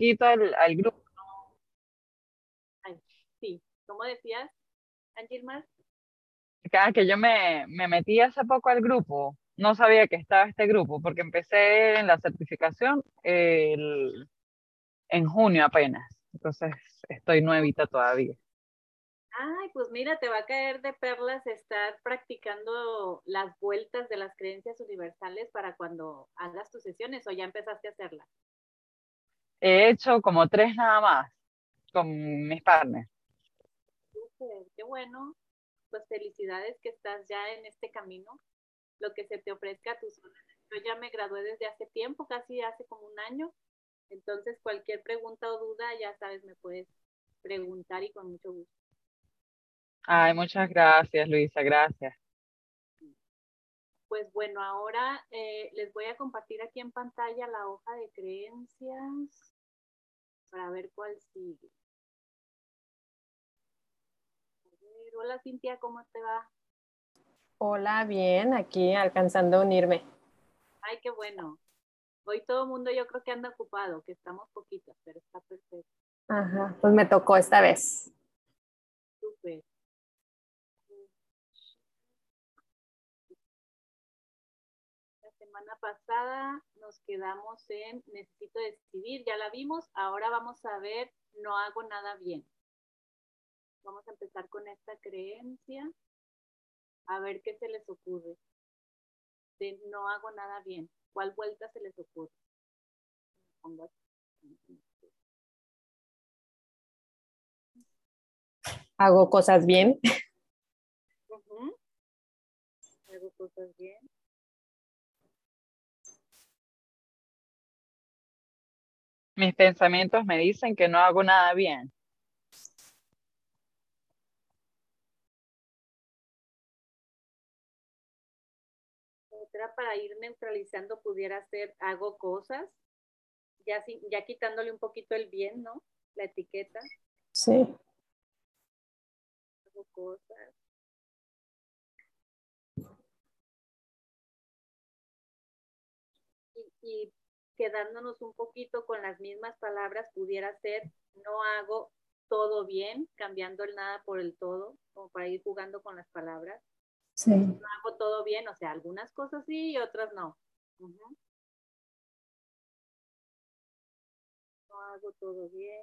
poquito al, al grupo. sí, ¿cómo decías, Angilmar? Cada que yo me, me metí hace poco al grupo, no sabía que estaba este grupo, porque empecé en la certificación el, en junio apenas. Entonces estoy nuevita todavía. Ay, pues mira, te va a caer de perlas estar practicando las vueltas de las creencias universales para cuando hagas tus sesiones o ya empezaste a hacerlas. He hecho como tres nada más con mis partners. qué bueno. Pues felicidades que estás ya en este camino. Lo que se te ofrezca a tus Yo ya me gradué desde hace tiempo, casi hace como un año. Entonces, cualquier pregunta o duda, ya sabes, me puedes preguntar y con mucho gusto. Ay, muchas gracias, Luisa, gracias. Pues bueno, ahora eh, les voy a compartir aquí en pantalla la hoja de creencias para ver cuál sigue. hola Cintia, ¿cómo te va? Hola, bien, aquí alcanzando a unirme. Ay, qué bueno. Hoy todo el mundo yo creo que anda ocupado, que estamos poquitos, pero está perfecto. Ajá, pues me tocó esta vez. Súper. La semana pasada nos quedamos en necesito decidir, ya la vimos, ahora vamos a ver no hago nada bien. Vamos a empezar con esta creencia, a ver qué se les ocurre. De no hago nada bien. ¿Cuál vuelta se les ocurre? Hago cosas bien. Hago cosas bien. Mis pensamientos me dicen que no hago nada bien. para ir neutralizando pudiera ser hago cosas, ya, ya quitándole un poquito el bien, ¿no? La etiqueta. Sí. Hago cosas. Y, y quedándonos un poquito con las mismas palabras, pudiera ser no hago todo bien, cambiando el nada por el todo, como para ir jugando con las palabras. Sí. No hago todo bien, o sea, algunas cosas sí y otras no. No hago todo bien.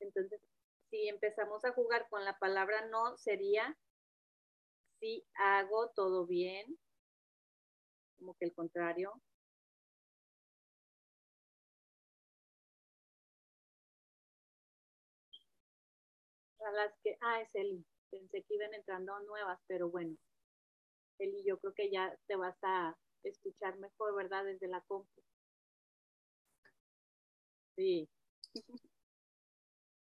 Entonces, si empezamos a jugar con la palabra no, sería si hago todo bien, como que el contrario. A las que, ah, es el pensé que iban entrando nuevas, pero bueno, Eli, yo creo que ya te vas a escuchar mejor, ¿verdad? Desde la compu. Sí.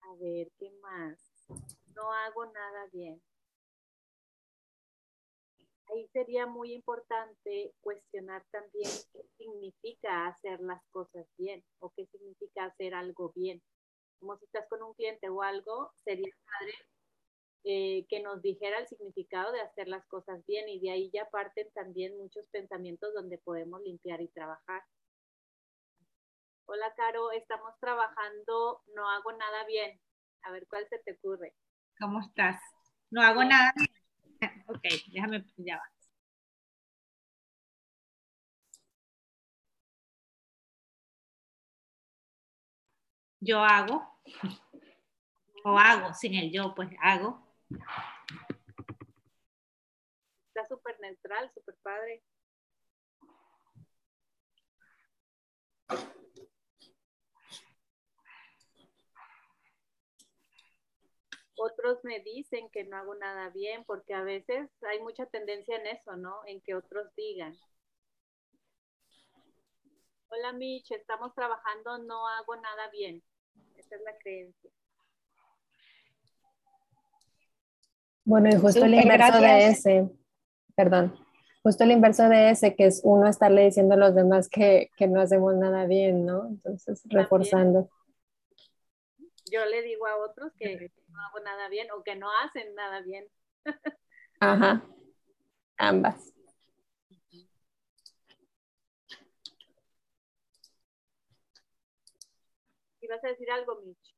A ver, ¿qué más? No hago nada bien. Ahí sería muy importante cuestionar también qué significa hacer las cosas bien o qué significa hacer algo bien. Como si estás con un cliente o algo, sería padre eh, que nos dijera el significado de hacer las cosas bien y de ahí ya parten también muchos pensamientos donde podemos limpiar y trabajar. Hola, Caro, estamos trabajando, no hago nada bien. A ver, ¿cuál se te ocurre? ¿Cómo estás? No hago nada. Ok, déjame, ya va. Yo hago, o hago, sin el yo, pues hago. Está súper neutral, súper padre. Otros me dicen que no hago nada bien porque a veces hay mucha tendencia en eso, ¿no? En que otros digan. Hola Mitch, estamos trabajando, no hago nada bien. Esa es la creencia. Bueno, y justo el inverso de ese, perdón, justo el inverso de ese, que es uno estarle diciendo a los demás que, no hacemos nada bien, ¿no? Entonces, reforzando. Yo le digo a otros que no hago nada bien o que no hacen nada bien. Ajá, ambas. vas a decir algo, Mitch.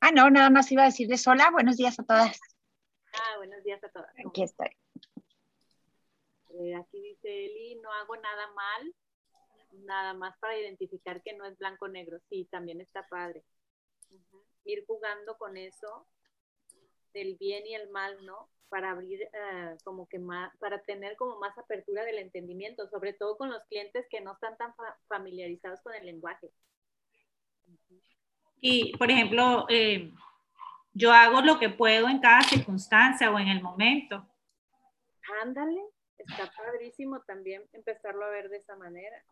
Ah, no, nada más iba a decirles hola, buenos días a todas. Ah, buenos días a todas. Aquí estoy. Eh, aquí dice Eli, no hago nada mal, nada más para identificar que no es blanco-negro. Sí, también está padre. Ir jugando con eso, del bien y el mal, ¿no? Para abrir eh, como que más, para tener como más apertura del entendimiento, sobre todo con los clientes que no están tan familiarizados con el lenguaje. Y, por ejemplo, eh, yo hago lo que puedo en cada circunstancia o en el momento. Ándale, está padrísimo también empezarlo a ver de esa manera.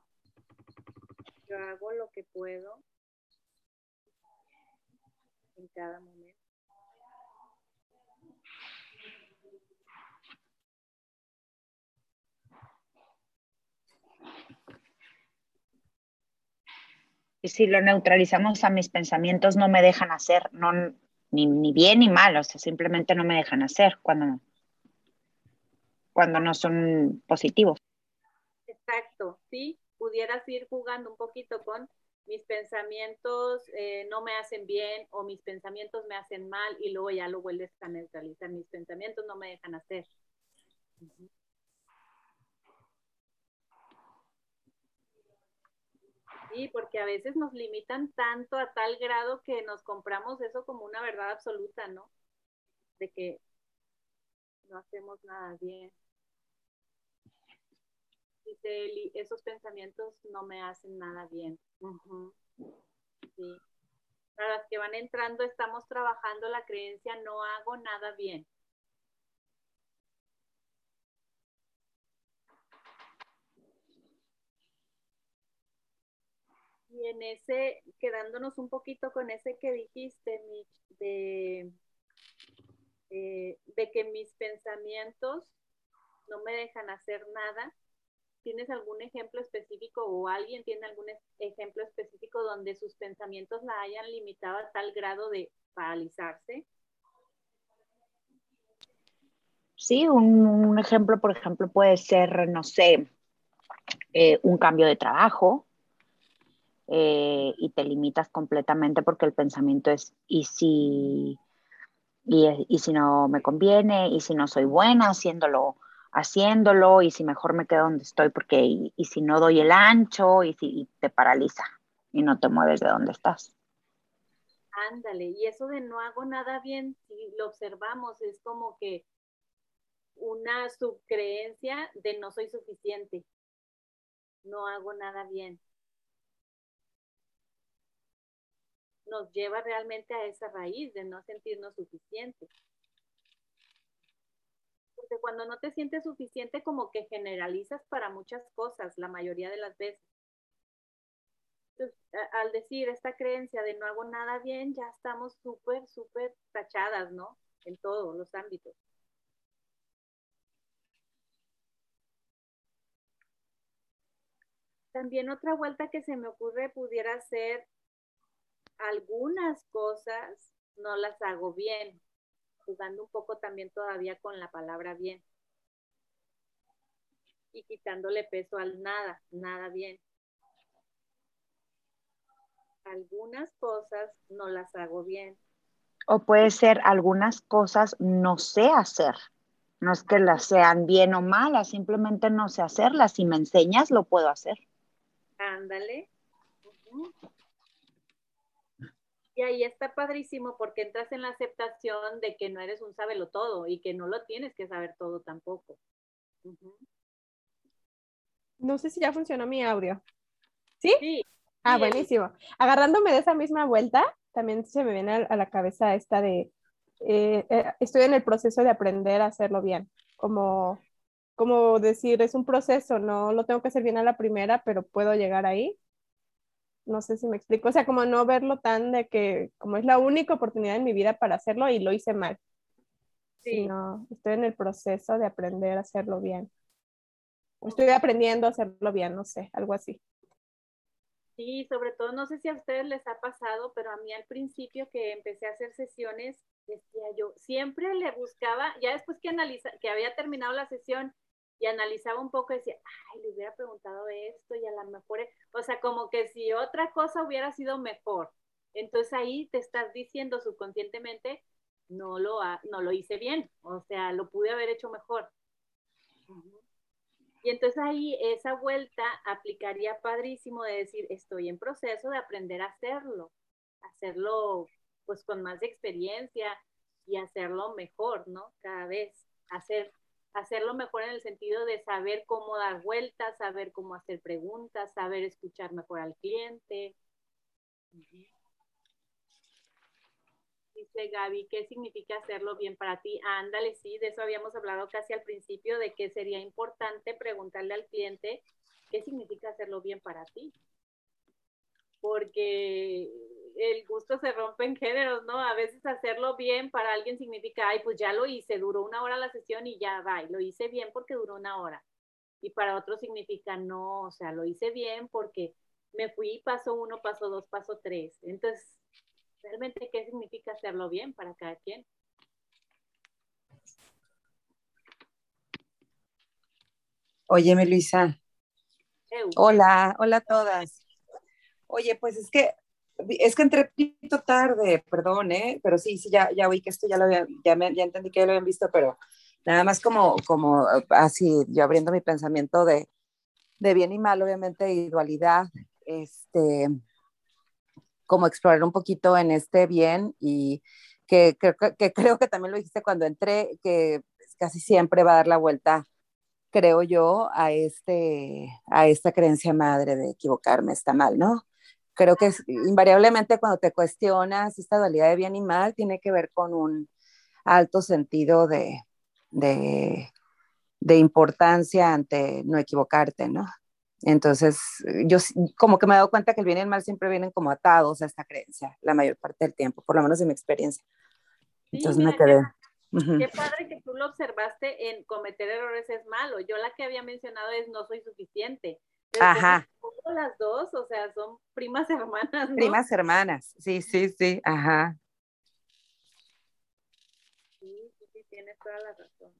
Yo hago lo que puedo en cada momento. Y si lo neutralizamos a mis pensamientos, no me dejan hacer, no, ni, ni bien ni mal, o sea, simplemente no me dejan hacer cuando, cuando no son positivos. Exacto, sí, pudieras ir jugando un poquito con mis pensamientos eh, no me hacen bien o mis pensamientos me hacen mal y luego ya lo vuelves a neutralizar. Mis pensamientos no me dejan hacer. Sí, porque a veces nos limitan tanto a tal grado que nos compramos eso como una verdad absoluta, ¿no? De que no hacemos nada bien. Dice esos pensamientos no me hacen nada bien. Sí. Para las que van entrando, estamos trabajando la creencia no hago nada bien. Y en ese, quedándonos un poquito con ese que dijiste, Mitch, de, eh, de que mis pensamientos no me dejan hacer nada. ¿Tienes algún ejemplo específico o alguien tiene algún ejemplo específico donde sus pensamientos la hayan limitado a tal grado de paralizarse? Sí, un, ejemplo, por ejemplo, puede ser, no sé, eh, un cambio de trabajo, eh, y te limitas completamente porque el pensamiento es, ¿y si, y, si no me conviene? ¿Y si no soy buena haciéndolo? Haciéndolo y si mejor me quedo donde estoy porque y, si no doy el ancho y si te paraliza y no te mueves de donde estás. Ándale, y eso de no hago nada bien, si lo observamos, es como que una subcreencia de no soy suficiente, no hago nada bien. nos lleva realmente a esa raíz de no sentirnos suficientes. Cuando no te sientes suficiente, como que generalizas para muchas cosas, la mayoría de las veces. al decir esta creencia de no hago nada bien, ya estamos súper, súper tachadas, ¿no? En todos los ámbitos. También otra vuelta que se me ocurre pudiera ser algunas cosas no las hago bien, jugando un poco también todavía con la palabra bien y quitándole peso al nada, nada bien. Algunas cosas no las hago bien. O puede ser algunas cosas no sé hacer. No es que las sean bien o malas, simplemente no sé hacerlas. Si me enseñas, lo puedo hacer. Ándale. Y ahí está padrísimo porque entras en la aceptación de que no eres un sábelo todo y que no lo tienes que saber todo tampoco. No sé si ya funcionó mi audio. ¿Sí? Sí. Ah, buenísimo. Agarrándome de esa misma vuelta, también se me viene a, la cabeza esta de, eh, eh, estoy en el proceso de aprender a hacerlo bien, como, como decir, es un proceso, no lo tengo que hacer bien a la primera, pero puedo llegar ahí no sé si me explico, o sea, como no verlo tan de que como es la única oportunidad en mi vida para hacerlo y lo hice mal. Sí. no estoy en el proceso de aprender a hacerlo bien. Estoy aprendiendo a hacerlo bien, no sé, algo así. Sí, sobre todo, no sé si a ustedes les ha pasado, pero a mí al principio que empecé a hacer sesiones, decía yo, siempre le buscaba, ya después que analiza, que había terminado la sesión, y analizaba un poco decía, ay, le hubiera preguntado esto y a lo mejor, o sea, como que si otra cosa hubiera sido mejor. Entonces ahí te estás diciendo subconscientemente, no lo, no lo hice bien, o sea, lo pude haber hecho mejor. Y entonces ahí esa vuelta aplicaría padrísimo de decir, estoy en proceso de aprender a hacerlo, hacerlo pues con más experiencia y hacerlo mejor, ¿no? Cada vez, hacer, hacerlo mejor en el sentido de saber cómo dar vueltas, saber cómo hacer preguntas, saber escuchar mejor al cliente. Dice Gaby, ¿qué significa hacerlo bien para ti? Ándale, sí, de eso habíamos hablado casi al principio, de que sería importante preguntarle al cliente qué significa hacerlo bien para ti. Porque el gusto se rompe en géneros, ¿no? A veces hacerlo bien para alguien significa, ay, pues ya lo hice, duró una hora la sesión y ya va, lo hice bien porque duró una hora. Y para otro significa, no, o sea, lo hice bien porque me fui paso uno, paso dos, paso tres. Entonces, realmente qué significa hacerlo bien para cada quien. Óyeme, Luisa. Hola, hola a todas. Oye, pues es que es que entré poquito tarde, perdón, ¿eh? pero sí, sí, ya, ya oí que esto ya lo había, ya, me, ya entendí que ya lo habían visto, pero nada más como, como así, yo abriendo mi pensamiento de, de bien y mal, obviamente, y dualidad, este, como explorar un poquito en este bien y que, que, creo que también lo dijiste cuando entré, que casi siempre va a dar la vuelta, creo yo, a, este, a esta creencia madre de equivocarme está mal, ¿no? Creo que invariablemente cuando te cuestionas esta dualidad de bien y mal, tiene que ver con un alto sentido de, de, de importancia ante no equivocarte, ¿no? Entonces, yo como que me he dado cuenta que el bien y el mal siempre vienen como atados a esta creencia la mayor parte del tiempo, por lo menos en mi experiencia. Entonces me quedé. Qué, padre que tú lo observaste en cometer errores es malo. Yo la que había mencionado es no soy suficiente. Ajá. Las dos, o sea, son primas hermanas. ¿no? Primas hermanas, sí, sí, sí, ajá. Sí, sí, sí, tienes toda la razón.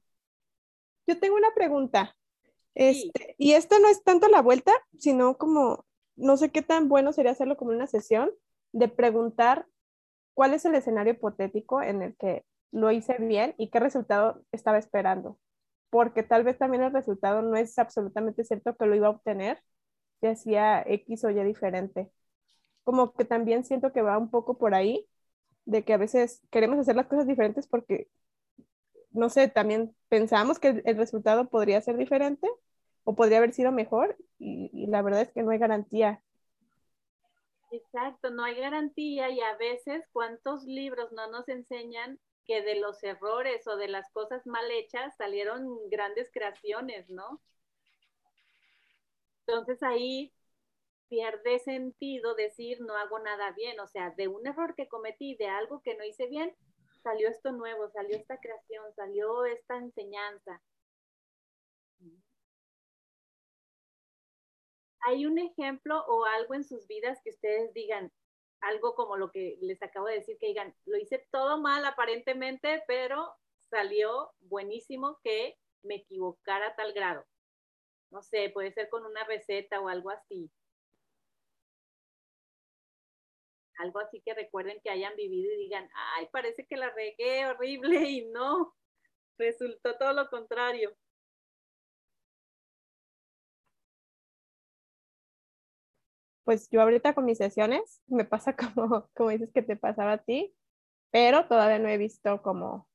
Yo tengo una pregunta. Este, y esto no es tanto la vuelta, sino como, no sé qué tan bueno sería hacerlo como una sesión de preguntar cuál es el escenario hipotético en el que lo hice bien y qué resultado estaba esperando. Porque tal vez también el resultado no es absolutamente cierto que lo iba a obtener, ya hacía X o Y diferente. Como que también siento que va un poco por ahí, de que a veces queremos hacer las cosas diferentes porque, no sé, también pensamos que el resultado podría ser diferente o podría haber sido mejor y, la verdad es que no hay garantía. Exacto, no hay garantía y a veces cuántos libros no nos enseñan que de los errores o de las cosas mal hechas salieron grandes creaciones, ¿no? Entonces ahí pierde sentido decir no hago nada bien, o sea, de un error que cometí, de algo que no hice bien, salió esto nuevo, salió esta creación, salió esta enseñanza. ¿Hay un ejemplo o algo en sus vidas que ustedes digan, algo como lo que les acabo de decir, que digan, lo hice todo mal aparentemente, pero salió buenísimo que me equivocara tal grado? No sé, puede ser con una receta o algo así. Algo así que recuerden que hayan vivido y digan, ay, parece que la regué horrible y no, resultó todo lo contrario. Pues yo ahorita con mis sesiones me pasa como, como dices que te pasaba a ti, pero todavía no he visto como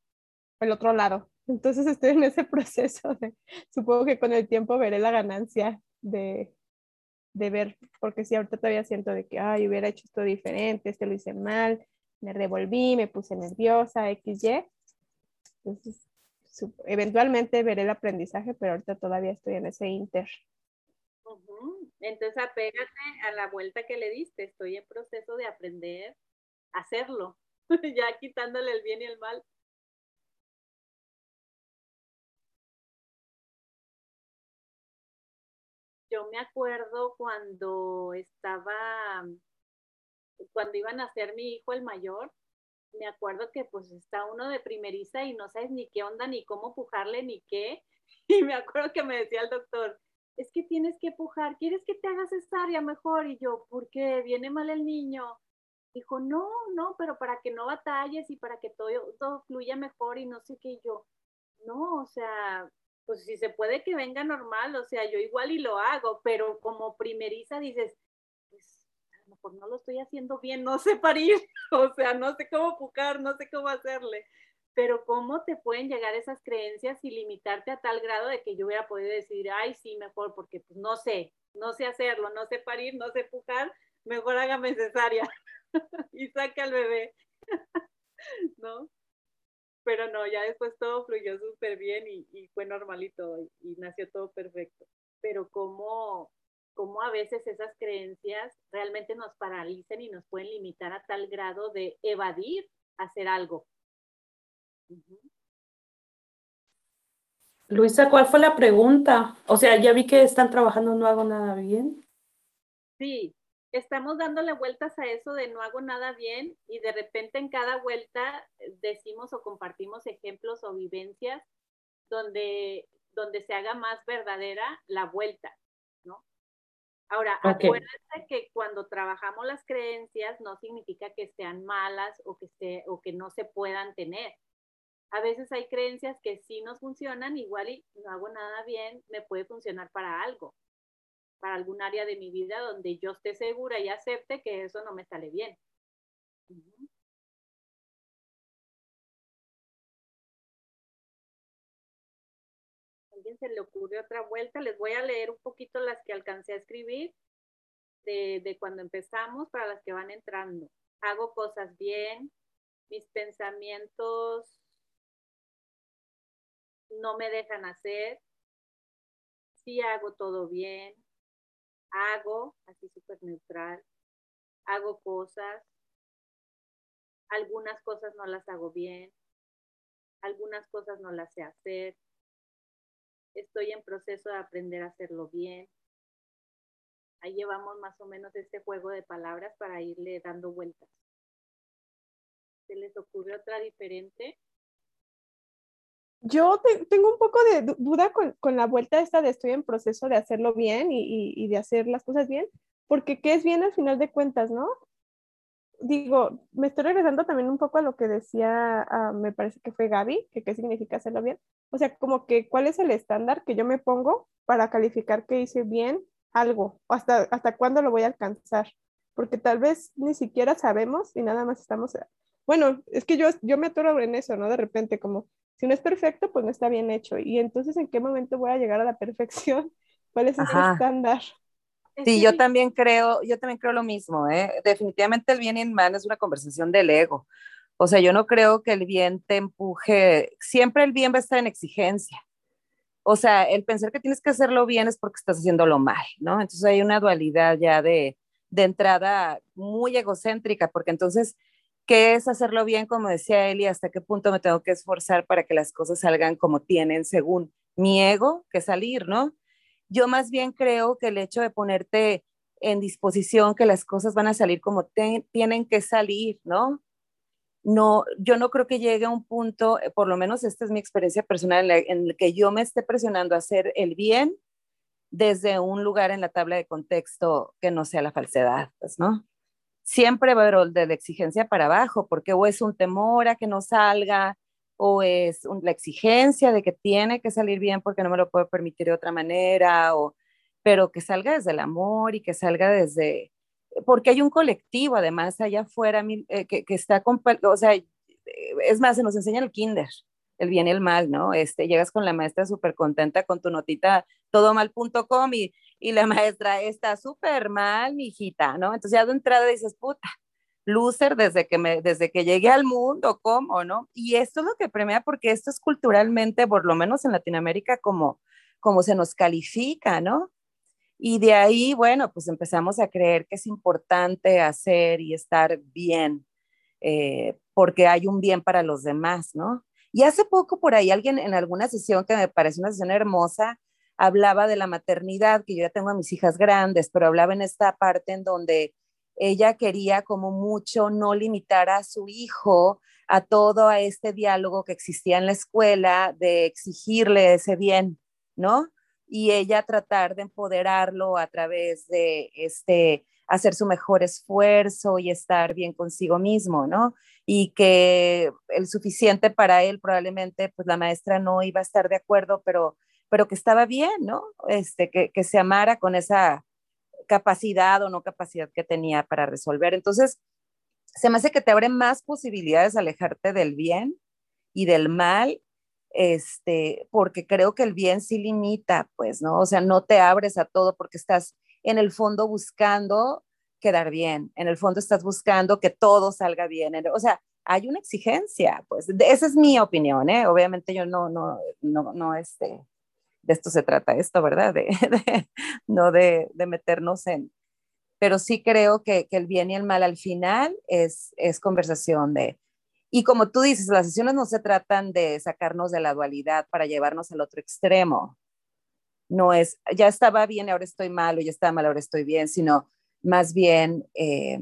el otro lado. Entonces estoy en ese proceso de, supongo que con el tiempo veré la ganancia de, de ver, porque si ahorita todavía siento de que, ay, hubiera hecho esto diferente, este lo hice mal, me revolví, me puse nerviosa, XY. Entonces, eventualmente veré el aprendizaje, pero ahorita todavía estoy en ese inter. Entonces apégate a la vuelta que le diste. Estoy en proceso de aprender a hacerlo, ya quitándole el bien y el mal. Yo me acuerdo cuando estaba, cuando iban a ser mi hijo el mayor, me acuerdo que pues está uno de primeriza y no sabes ni qué onda, ni cómo pujarle, ni qué. Y me acuerdo que me decía el doctor, es que tienes que pujar, ¿quieres que te hagas cesárea mejor? Y yo, ¿por qué? ¿Viene mal el niño? Dijo, no, no, pero para que no batalles y para que todo, todo fluya mejor y no sé qué. yo, no, o sea, pues si se puede que venga normal, o sea, yo igual y lo hago, pero como primeriza dices, pues a lo mejor no lo estoy haciendo bien, no sé parir, o sea, no sé cómo pujar, no sé cómo hacerle pero cómo te pueden llegar esas creencias y limitarte a tal grado de que yo hubiera podido decir, ay, sí, mejor, porque pues no sé, no sé hacerlo, no sé parir, no sé pujar, mejor hágame cesárea y saque al bebé, ¿no? Pero no, ya después todo fluyó súper bien y, fue normalito y, y, nació todo perfecto. Pero cómo, cómo a veces esas creencias realmente nos paralizan y nos pueden limitar a tal grado de evadir hacer algo Luisa, ¿cuál fue la pregunta? O sea, ya vi que están trabajando No hago nada bien. Sí, estamos dándole vueltas a eso de no hago nada bien y de repente en cada vuelta decimos o compartimos ejemplos o vivencias donde, donde se haga más verdadera la vuelta, ¿no? Ahora, acuérdense que cuando trabajamos las creencias no significa que sean malas o que, o que no se puedan tener a veces hay creencias que sí nos funcionan, igual y no hago nada bien, me puede funcionar para algo, para algún área de mi vida donde yo esté segura y acepte que eso no me sale bien. ¿Alguien se le ocurre otra vuelta? Les voy a leer un poquito las que alcancé a escribir de, de cuando empezamos para las que van entrando. Hago cosas bien, mis pensamientos no me dejan hacer, sí hago todo bien, hago, así súper neutral, hago cosas, algunas cosas no las hago bien, algunas cosas no las sé hacer, estoy en proceso de aprender a hacerlo bien. Ahí llevamos más o menos este juego de palabras para irle dando vueltas. ¿Se les ocurre otra diferente? Yo tengo un poco de duda con, la vuelta esta de estoy en proceso de hacerlo bien y, de hacer las cosas bien, porque ¿qué es bien al final de cuentas, no? Digo, me estoy regresando también un poco a lo que decía, ah, me parece que fue Gaby, que qué significa hacerlo bien. O sea, como que cuál es el estándar que yo me pongo para calificar que hice bien algo, hasta, hasta cuándo lo voy a alcanzar, porque tal vez ni siquiera sabemos y nada más estamos, bueno, es que yo, yo me atoro en eso, ¿no? De repente como si no es perfecto, pues no está bien hecho. Y entonces, ¿en qué momento voy a llegar a la perfección? ¿Cuál es ese estándar? Sí, yo también creo, yo también creo lo mismo, ¿eh? Definitivamente el bien y el mal es una conversación del ego. O sea, yo no creo que el bien te empuje, siempre el bien va a estar en exigencia. O sea, el pensar que tienes que hacerlo bien es porque estás haciéndolo mal, ¿no? Entonces hay una dualidad ya de, de entrada muy egocéntrica, porque entonces qué es hacerlo bien, como decía Eli, hasta qué punto me tengo que esforzar para que las cosas salgan como tienen según mi ego, que salir, ¿no? Yo más bien creo que el hecho de ponerte en disposición que las cosas van a salir como tienen que salir, ¿no? No, yo no creo que llegue a un punto, eh, por lo menos esta es mi experiencia personal, en el que yo me esté presionando a hacer el bien desde un lugar en la tabla de contexto que no sea la falsedad, pues, ¿no? Siempre haber de la exigencia para abajo, porque o es un temor a que no salga, o es la exigencia de que tiene que salir bien porque no me lo puedo permitir de otra manera, o, pero que salga desde el amor y que salga desde, porque hay un colectivo además allá afuera eh, que, que, está, o sea, es más, se nos enseña el kinder, el bien y el mal, ¿no? Este, llegas con la maestra súper contenta con tu notita todomal.com y y la maestra está súper mal, mi hijita, ¿no? Entonces ya de entrada dices, puta, loser desde que, me, desde que llegué al mundo, ¿cómo, no? Y esto es lo que premia porque esto es culturalmente, por lo menos en Latinoamérica, como, como se nos califica, ¿no? Y de ahí, bueno, pues empezamos a creer que es importante hacer y estar bien, eh, porque hay un bien para los demás, ¿no? Y hace poco por ahí alguien en alguna sesión que me parece una sesión hermosa, hablaba de la maternidad, que yo ya tengo a mis hijas grandes, pero hablaba en esta parte en donde ella quería como mucho no limitar a su hijo a todo a este diálogo que existía en la escuela de exigirle ese bien, ¿no? Y ella tratar de empoderarlo a través de este hacer su mejor esfuerzo y estar bien consigo mismo, ¿no? Y que el suficiente para él probablemente, pues la maestra no iba a estar de acuerdo, pero, pero que estaba bien, ¿no? Este, que, se amara con esa capacidad o no capacidad que tenía para resolver. Entonces, se me hace que te abre más posibilidades de alejarte del bien y del mal, este, porque creo que el bien sí limita, pues, ¿no? O sea, no te abres a todo porque estás en el fondo buscando quedar bien, en el fondo estás buscando que todo salga bien, o sea, hay una exigencia, pues, esa es mi opinión, ¿eh? Obviamente yo no, no, no, no, este, de esto se trata esto, ¿verdad? De, no de, meternos en, pero sí creo que, que, el bien y el mal al final es, es conversación de, y como tú dices, las sesiones no se tratan de sacarnos de la dualidad para llevarnos al otro extremo, no es, ya estaba bien, ahora estoy mal, o ya estaba mal, ahora estoy bien, sino más bien eh,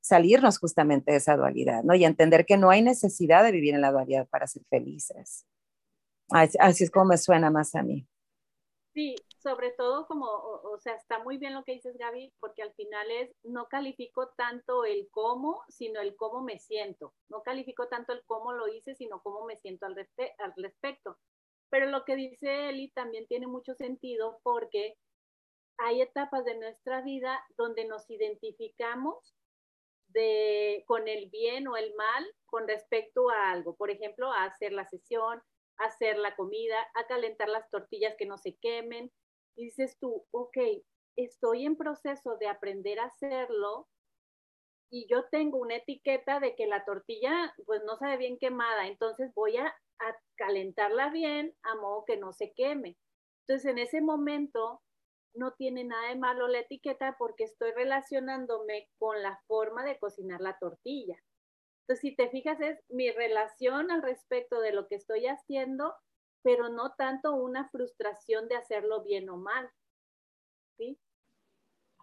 salirnos justamente de esa dualidad, ¿no? Y entender que no hay necesidad de vivir en la dualidad para ser felices. Así, es como me suena más a mí. Sí, sobre todo como, o, sea, está muy bien lo que dices, Gaby, porque al final es, no califico tanto el cómo, sino el cómo me siento. No califico tanto el cómo lo hice, sino cómo me siento al, al respecto. Pero lo que dice Eli también tiene mucho sentido porque hay etapas de nuestra vida donde nos identificamos de, con el bien o el mal con respecto a algo. Por ejemplo, a hacer la sesión, hacer la comida, a calentar las tortillas que no se quemen. Y dices tú, ok, estoy en proceso de aprender a hacerlo y yo tengo una etiqueta de que la tortilla pues no sabe bien quemada, entonces voy a a calentarla bien a modo que no se queme. Entonces, en ese momento no tiene nada de malo la etiqueta porque estoy relacionándome con la forma de cocinar la tortilla. Entonces, si te fijas, es mi relación al respecto de lo que estoy haciendo, pero no tanto una frustración de hacerlo bien o mal. ¿Sí?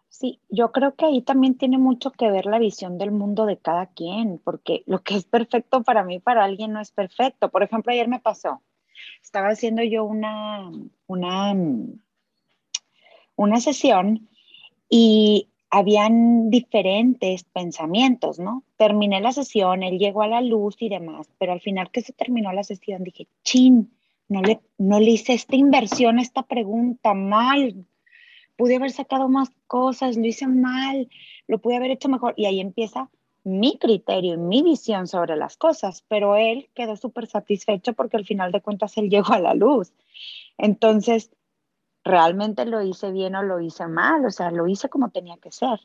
Sí, yo creo que ahí también tiene mucho que ver la visión del mundo de cada quien, porque lo que es perfecto para mí, para alguien no es perfecto. Por ejemplo, ayer me pasó, estaba haciendo yo una, una, una sesión y habían diferentes pensamientos, ¿no? Terminé la sesión, él llegó a la luz y demás, pero al final que se terminó la sesión dije, chin, no le, no le hice esta inversión, esta pregunta mal, pude haber sacado más cosas, lo hice mal, lo pude haber hecho mejor. Y ahí empieza mi criterio, mi visión sobre las cosas, pero él quedó súper satisfecho porque al final de cuentas él llegó a la luz. Entonces, ¿realmente lo hice bien o lo hice mal? O sea, lo hice como tenía que ser.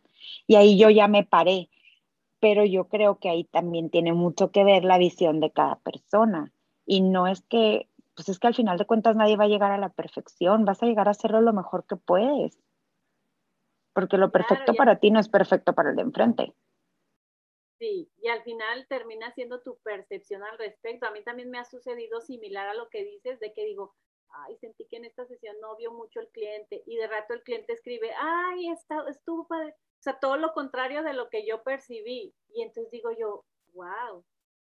Y ahí yo ya me paré, pero yo creo que ahí también tiene mucho que ver la visión de cada persona. Y no es que pues es que al final de cuentas nadie va a llegar a la perfección, vas a llegar a hacerlo lo mejor que puedes. Porque lo perfecto para ti no es perfecto para el de enfrente. Sí, y al final termina siendo tu percepción al respecto. A mí también me ha sucedido similar a lo que dices, de que digo, ay, sentí que en esta sesión no vio mucho el cliente, y de rato el cliente escribe, ay, está, estuvo padre. O sea, todo lo contrario de lo que yo percibí. Y entonces digo yo, wow,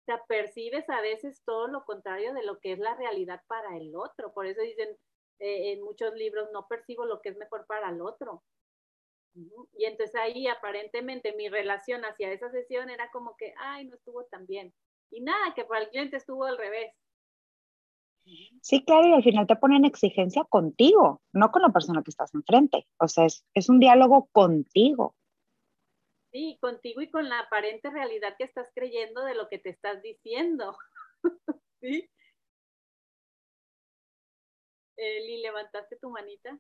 sea, percibes a veces todo lo contrario de lo que es la realidad para el otro. Por eso dicen eh, en muchos libros, no percibo lo que es mejor para el otro. Y entonces ahí aparentemente mi relación hacia esa sesión era como que, ay, no estuvo tan bien. Y nada, que para el cliente estuvo al revés. Sí, claro, y al final te ponen exigencia contigo, no con la persona que estás enfrente. O sea, es, es un diálogo contigo. Sí, contigo y con la aparente realidad que estás creyendo de lo que te estás diciendo. ¿Sí? Eli, ¿levantaste tu manita?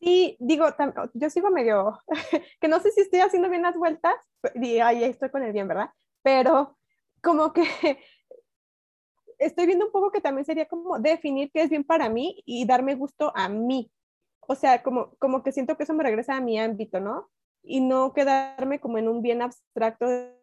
Sí, digo, yo sigo medio, que no sé si estoy haciendo bien las vueltas, y ahí estoy con el bien, ¿verdad? Pero como que estoy viendo un poco que también sería como definir qué es bien para mí y darme gusto a mí. O sea, como, como que siento que eso me regresa a mi ámbito, ¿no? y no quedarme como en un bien abstracto de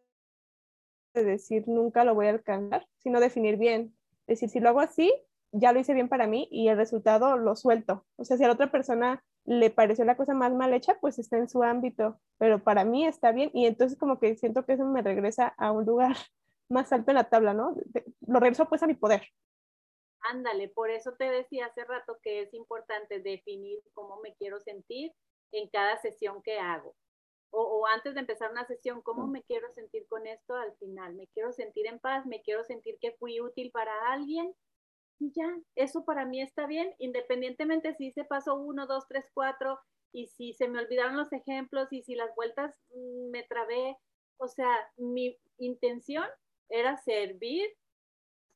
decir nunca lo voy a alcanzar, sino definir bien. Decir, si lo hago así, ya lo hice bien para mí y el resultado lo suelto. O sea, si a la otra persona le pareció la cosa más mal hecha, pues está en su ámbito, pero para mí está bien y entonces como que siento que eso me regresa a un lugar más alto en la tabla, ¿no? Lo regreso pues a mi poder. Ándale, por eso te decía hace rato que es importante definir cómo me quiero sentir en cada sesión que hago. O, o, antes de empezar una sesión, ¿cómo me quiero sentir con esto al final? ¿Me quiero sentir en paz? ¿Me quiero sentir que fui útil para alguien? Y ya, eso para mí está bien, independientemente si se pasó uno, dos, tres, cuatro, y si se me olvidaron los ejemplos, y si las vueltas mm, me trabé. O sea, mi intención era servir,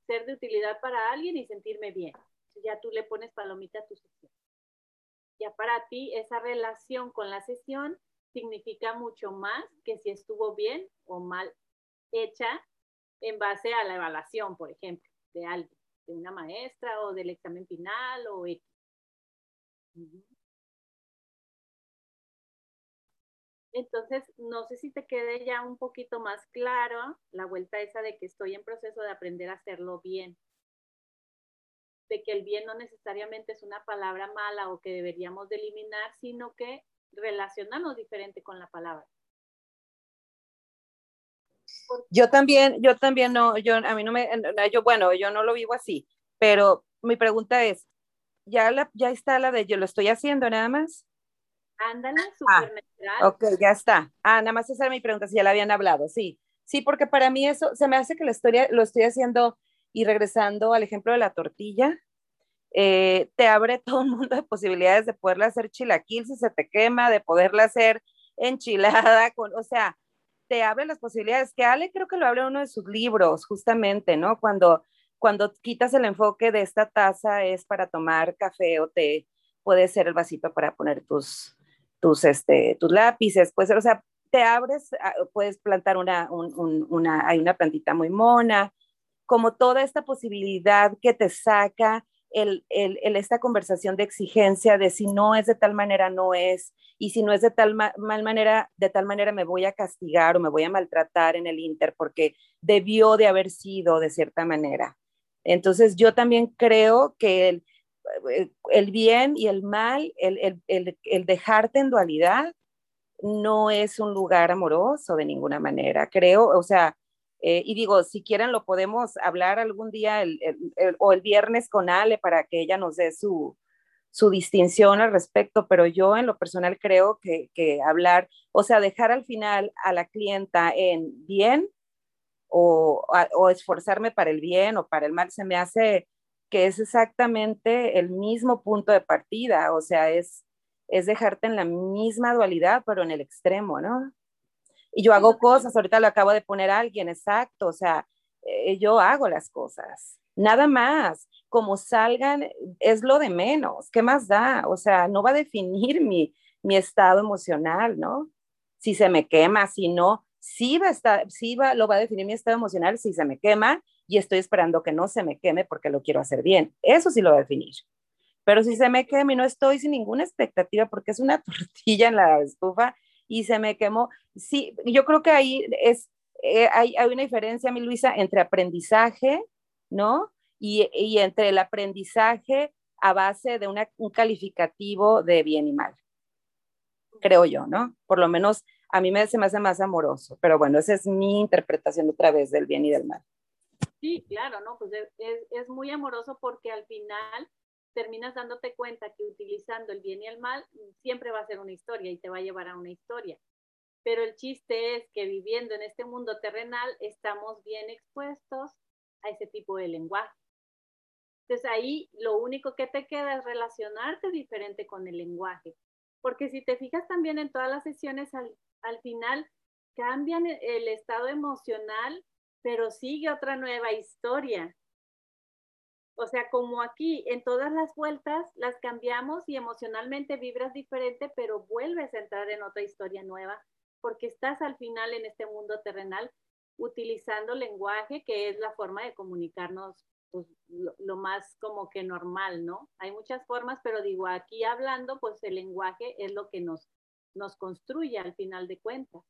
ser de utilidad para alguien y sentirme bien. Ya tú le pones palomita a tu sesión. Ya para ti esa relación con la sesión significa mucho más que si estuvo bien o mal hecha en base a la evaluación, por ejemplo, de alguien, de una maestra o del examen final o X. Entonces, no sé si te quede ya un poquito más claro la vuelta esa de que estoy en proceso de aprender a hacerlo bien. De que el bien no necesariamente es una palabra mala o que deberíamos de eliminar, sino que relacionamos diferente con la palabra. Yo también, yo también no, yo a mí no me, yo bueno, yo no lo vivo así, pero mi pregunta es, ya ya está la de yo lo estoy haciendo nada más. Ándale, súper ah, Ok, ya está. Ah, nada más esa era mi pregunta, si ya la habían hablado, sí. Sí, porque para mí eso, se me hace que la historia lo estoy haciendo y regresando al ejemplo de la tortilla, eh, te abre todo un mundo de posibilidades de poderla hacer chilaquil si se te quema, de poderla hacer enchilada, con, o sea, te abre las posibilidades, que Ale creo que lo habla en uno de sus libros, justamente, ¿no? Cuando, cuando quitas el enfoque de esta taza es para tomar café o té, puede ser el vasito para poner tus, tus, este, tus lápices, puede ser, o sea, te abres, ah, puedes plantar una, una, hay una plantita muy mona, como toda esta posibilidad que te saca el, el, el, esta conversación de exigencia de si no es de tal manera, no es, y si no es de tal mal manera, de tal manera me voy a castigar o me voy a maltratar en el Inter porque debió de haber sido de cierta manera. Entonces yo también creo que el, el bien y el mal, el, dejarte en dualidad, no es un lugar amoroso de ninguna manera, creo, o sea, eh, y digo, si quieren lo podemos hablar algún día o el viernes con Ale para que ella nos dé su, su distinción al respecto, pero yo en lo personal creo que, que, hablar, o sea, dejar al final a la clienta en bien o, o esforzarme para el bien o para el mal se me hace que es exactamente el mismo punto de partida, o sea, es, es dejarte en la misma dualidad, pero en el extremo, ¿no? Y yo hago cosas, ahorita lo acabo de poner a alguien, exacto, o sea, eh, yo hago las cosas, nada más, como salgan es lo de menos, ¿qué más da? O sea, no va a definir mi, mi estado emocional, ¿no? Si se me quema, si no, sí va a estar, sí va, lo va a definir mi estado emocional si se me quema y estoy esperando que no se me queme porque lo quiero hacer bien. Eso sí lo va a definir. Pero si se me quema y no estoy sin ninguna expectativa porque es una tortilla en la estufa y se me quemó, sí, yo creo que ahí es, eh, hay, hay, una diferencia, mi Luisa, entre aprendizaje, ¿no? Y, y entre el aprendizaje a base de un calificativo de bien y mal, creo yo, ¿no? Por lo menos a mí me, se me hace más amoroso, pero bueno, esa es mi interpretación otra vez del bien y del mal. Sí, claro, ¿no? Pues es, es, muy amoroso porque al final terminas dándote cuenta que utilizando el bien y el mal siempre va a ser una historia y te va a llevar a una historia. Pero el chiste es que viviendo en este mundo terrenal estamos bien expuestos a ese tipo de lenguaje. Entonces ahí lo único que te queda es relacionarte diferente con el lenguaje. Porque si te fijas también en todas las sesiones, al, al final cambian el estado emocional pero sigue otra nueva historia. O sea, como aquí, en todas las vueltas las cambiamos y emocionalmente vibras diferente, pero vuelves a entrar en otra historia nueva, porque estás al final en este mundo terrenal utilizando lenguaje, que es la forma de comunicarnos pues, lo, más como que normal, ¿no? Hay muchas formas, pero digo, aquí hablando, pues el lenguaje es lo que nos, nos construye al final de cuentas.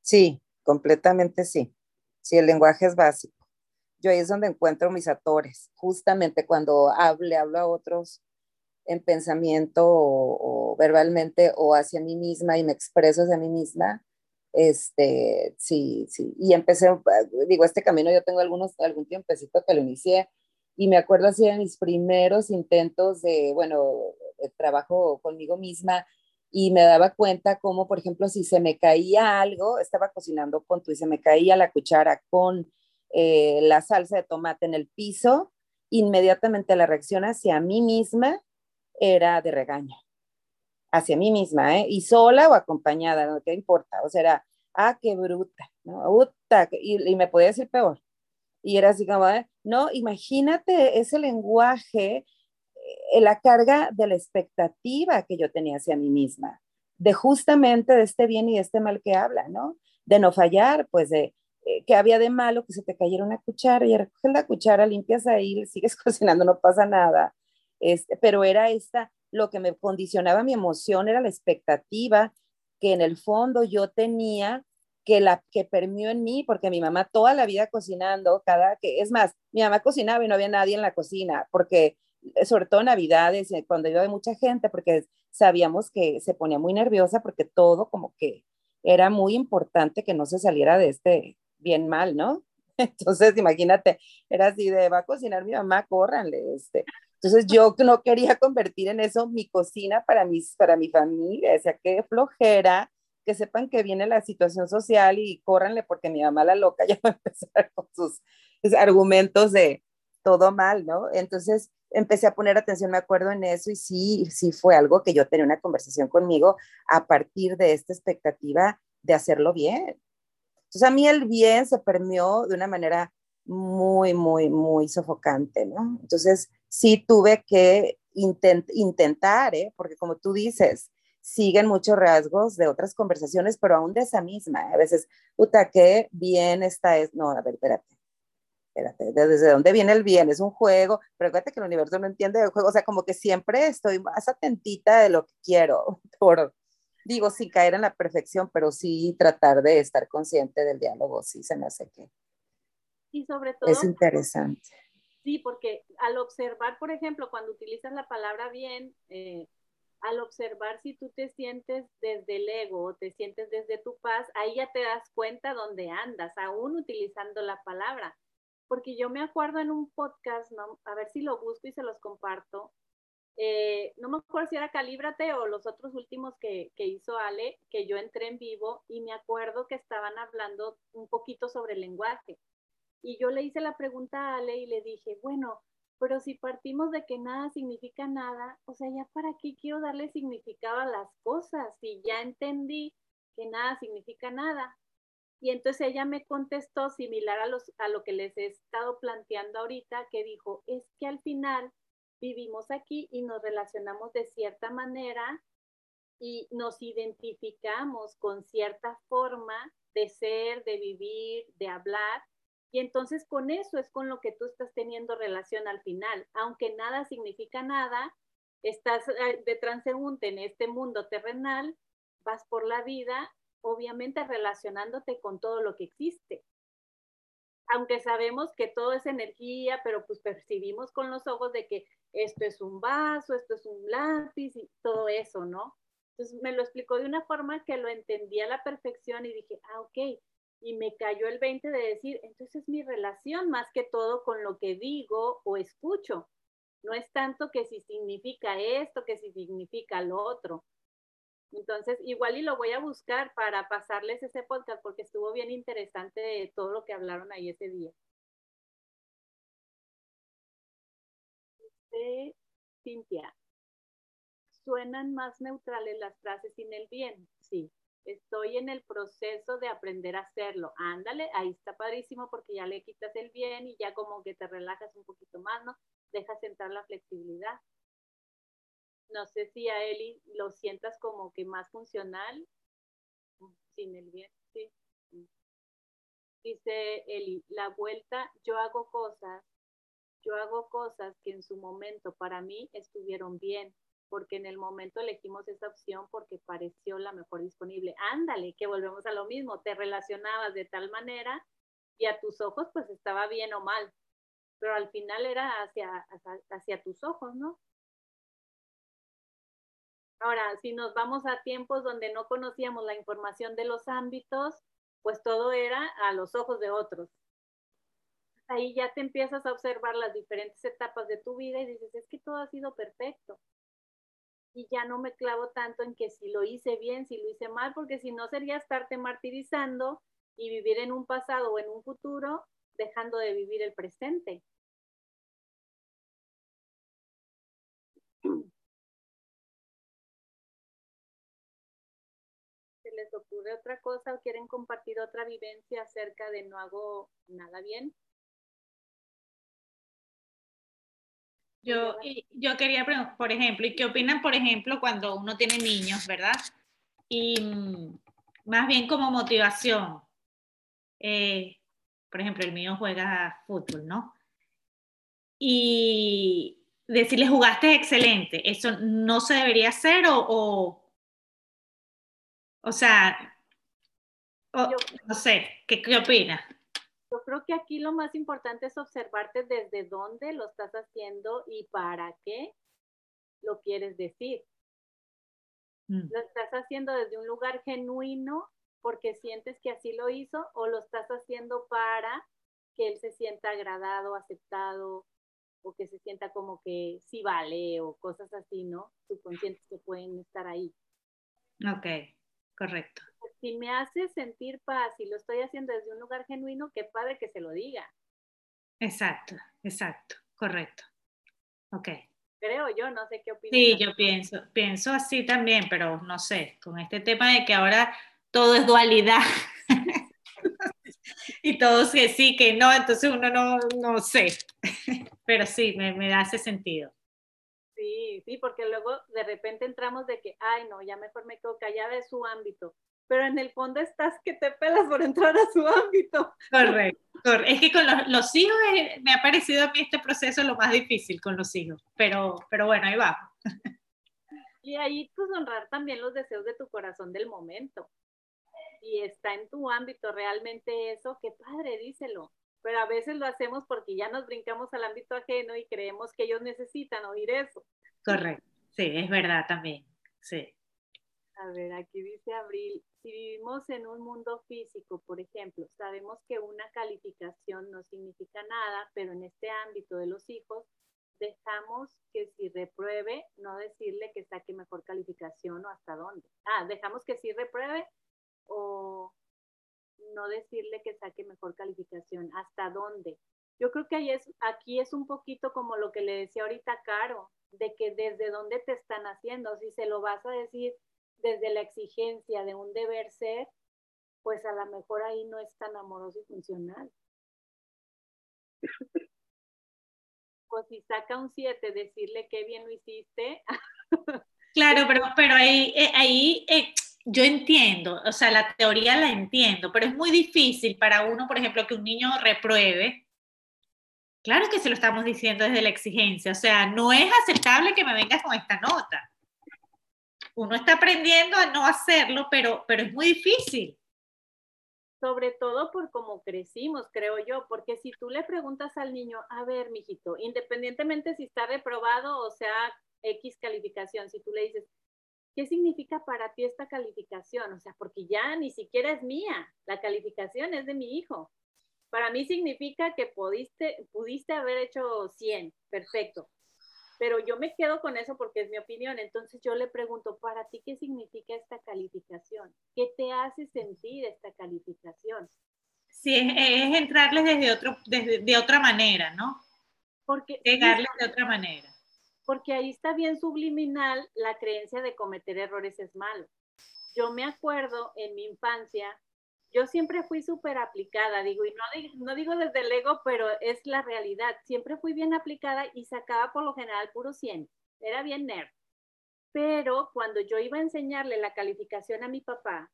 Sí, completamente sí. Sí, el lenguaje es básico. Yo ahí es donde encuentro mis actores, justamente cuando hable, hablo a otros en pensamiento o, verbalmente o hacia mí misma y me expreso hacia mí misma, Este, sí, sí. Y empecé, digo, este camino yo tengo algunos, algún tiempecito que lo inicié y me acuerdo así de mis primeros intentos de, bueno, trabajo conmigo misma y me daba cuenta como, por ejemplo, si se me caía algo, estaba cocinando con tu y se me caía la cuchara con eh, la salsa de tomate en el piso, inmediatamente la reacción hacia mí misma era de regaño hacia mí misma, ¿eh? Y sola o acompañada, no qué importa, o sea, era, ah, qué bruta, ¿no? Bruta, y, me podía decir peor. Y era así como, ¿eh? no, imagínate ese lenguaje, la carga de la expectativa que yo tenía hacia mí misma, de justamente de este bien y de este mal que habla, ¿no? De no fallar, pues de eh, que había de malo que se te cayera una cuchara y recoges la cuchara, limpias ahí, sigues cocinando, no pasa nada. Este, pero era esta, lo que me condicionaba mi emoción era la expectativa que en el fondo yo tenía que la que permió en mí, porque mi mamá toda la vida cocinando, cada que es más, mi mamá cocinaba y no había nadie en la cocina, porque eh, sobre todo Navidades, eh, cuando iba de mucha gente, porque sabíamos que se ponía muy nerviosa porque todo como que era muy importante que no se saliera de este bien mal, ¿no? Entonces, imagínate, era así de, va a cocinar mi mamá, córranle, este, entonces yo no quería convertir en eso mi cocina para, mis, para mi familia, o sea, qué flojera, que sepan que viene la situación social y córranle porque mi mamá la loca ya va a empezar con sus, argumentos de todo mal, ¿no? Entonces empecé a poner atención, me acuerdo en eso y sí, sí fue algo que yo tenía una conversación conmigo a partir de esta expectativa de hacerlo bien. Entonces a mí el bien se permeó de una manera muy, muy, muy sofocante, ¿no? Entonces, sí tuve que intentar, ¿eh? porque como tú dices, siguen muchos rasgos de otras conversaciones, pero aún de esa misma. ¿eh? A veces, puta, qué bien está es. No, a ver, espérate. Espérate, ¿desde dónde viene el bien? Es un juego, pero fíjate que el universo no entiende el juego, o sea, como que siempre estoy más atentita de lo que quiero, por, digo, sin caer en la perfección, pero sí tratar de estar consciente del diálogo, sí se me hace que y sobre todo... Es interesante. Sí, porque al observar, por ejemplo, cuando utilizas la palabra bien, eh, al observar si tú te sientes desde el ego o te sientes desde tu paz, ahí ya te das cuenta dónde andas, aún utilizando la palabra. Porque yo me acuerdo en un podcast, a ver si lo busco y se los comparto, eh, no me acuerdo si era Calíbrate o los otros últimos que, que, hizo Ale, que yo entré en vivo y me acuerdo que estaban hablando un poquito sobre el lenguaje. Y yo le hice la pregunta a Ale y le dije, bueno, pero si partimos de que nada significa nada, o sea, ya para qué quiero darle significado a las cosas si ya entendí que nada significa nada. Y entonces ella me contestó similar a, los, a lo que les he estado planteando ahorita, que dijo, es que al final vivimos aquí y nos relacionamos de cierta manera y nos identificamos con cierta forma de ser, de vivir, de hablar, y entonces con eso es con lo que tú estás teniendo relación al final. Aunque nada significa nada, estás eh, de transeúnte en este mundo terrenal, vas por la vida, obviamente relacionándote con todo lo que existe. Aunque sabemos que todo es energía, pero pues percibimos con los ojos de que esto es un vaso, esto es un lápiz y todo eso, ¿no? Entonces me lo explicó de una forma que lo entendí a la perfección y dije, ah, ok, y me cayó el 20 de decir, entonces mi relación más que todo con lo que digo o escucho. No es tanto que si significa esto, que si significa lo otro. Entonces, igual y lo voy a buscar para pasarles ese podcast porque estuvo bien interesante todo lo que hablaron ahí ese día. Este, Cintia, ¿suenan más neutrales las frases sin el bien? Sí, estoy en el proceso de aprender a hacerlo. Ándale, ahí está padrísimo porque ya le quitas el bien y ya como que te relajas un poquito más, ¿no? Dejas entrar la flexibilidad. No sé si a Eli lo sientas como que más funcional sin el bien, sí. Dice Eli, la vuelta, yo hago cosas, yo hago cosas que en su momento para mí estuvieron bien, porque en el momento elegimos esa opción porque pareció la mejor disponible. Ándale, que volvemos a lo mismo, te relacionabas de tal manera y a tus ojos pues estaba bien o mal, pero al final era hacia, hacia, tus ojos, ¿no? Ahora, si nos vamos a tiempos donde no conocíamos la información de los ámbitos, pues todo era a los ojos de otros. Ahí ya te empiezas a observar las diferentes etapas de tu vida y dices, es que todo ha sido perfecto. Y ya no me clavo tanto en que si lo hice bien, si lo hice mal, porque si no sería estarte martirizando y vivir en un pasado o en un futuro, dejando de vivir el presente. Les ocurre otra cosa o quieren compartir otra vivencia acerca de no hago nada bien. Yo, yo quería preguntar, por ejemplo, ¿y qué opinan, por ejemplo, cuando uno tiene niños, verdad? Y mm, más bien como motivación. Eh, por ejemplo, el mío juega fútbol, ¿no? Y decirle, jugaste excelente, ¿eso no se debería hacer o, o sea, no sé, ¿qué, ¿qué opinas? Yo creo que aquí lo más importante es observarte desde dónde lo estás haciendo y para qué lo quieres decir. Mm. ¿Lo estás haciendo desde un lugar genuino porque sientes que así lo hizo o lo estás haciendo para que él se sienta agradado, aceptado o que se sienta como que sí vale o cosas así, ¿no? Subconscientes que pueden estar ahí. Ok. Correcto. Si me hace sentir paz y lo estoy haciendo desde un lugar genuino, qué padre que se lo diga. Exacto, exacto, correcto. Ok. Creo yo, no sé qué opinas. Sí, yo pienso, pienso así también, pero no sé, con este tema de que ahora todo es dualidad y todos que sí, que no, entonces uno no, no sé, pero sí, me, me hace sentido. Sí, sí, porque luego de repente entramos de que, ay, no, ya mejor me quedo callada de su ámbito, pero en el fondo estás que te pelas por entrar a su ámbito. Correcto, es que con los, hijos eh, me ha parecido a mí este proceso lo más difícil con los hijos, pero, pero bueno, ahí va. Y ahí pues honrar también los deseos de tu corazón del momento. Y está en tu ámbito realmente eso, qué padre, díselo pero a veces lo hacemos porque ya nos brincamos al ámbito ajeno y creemos que ellos necesitan oír eso. Correcto, sí, es verdad también, sí. A ver, aquí dice Abril, si vivimos en un mundo físico, por ejemplo, sabemos que una calificación no significa nada, pero en este ámbito de los hijos, dejamos que si repruebe, no decirle que saque mejor calificación o hasta dónde. Ah, dejamos que si repruebe o no decirle que saque mejor calificación, hasta dónde. Yo creo que ahí es, aquí es un poquito como lo que le decía ahorita Caro, de que desde dónde te están haciendo, si se lo vas a decir desde la exigencia de un deber ser, pues a lo mejor ahí no es tan amoroso y funcional. Pues si saca un 7, decirle qué bien lo hiciste. Claro, pero, pero ahí, eh, ahí eh, yo entiendo, o sea, la teoría la entiendo, pero es muy difícil para uno, por ejemplo, que un niño repruebe. Claro que se lo estamos diciendo desde la exigencia, o sea, no es aceptable que me vengas con esta nota. Uno está aprendiendo a no hacerlo, pero, pero es muy difícil. Sobre todo por cómo crecimos, creo yo, porque si tú le preguntas al niño, a ver, mijito, independientemente si está reprobado o sea X calificación, si tú le dices, ¿qué significa para ti esta calificación? O sea, porque ya ni siquiera es mía, la calificación es de mi hijo. Para mí significa que pudiste, pudiste haber hecho 100, perfecto. Pero yo me quedo con eso porque es mi opinión. Entonces yo le pregunto, ¿para ti qué significa esta calificación? ¿Qué te hace sentir esta calificación? Sí, es, entrarles desde, otro, desde de otra manera, ¿no? Porque, Llegarles de otra manera porque ahí está bien subliminal la creencia de cometer errores es malo. Yo me acuerdo en mi infancia, yo siempre fui súper aplicada, digo, y no, digo desde el ego, pero es la realidad. Siempre fui bien aplicada y sacaba por lo general puro 100. Era bien nerd. Pero cuando yo iba a enseñarle la calificación a mi papá,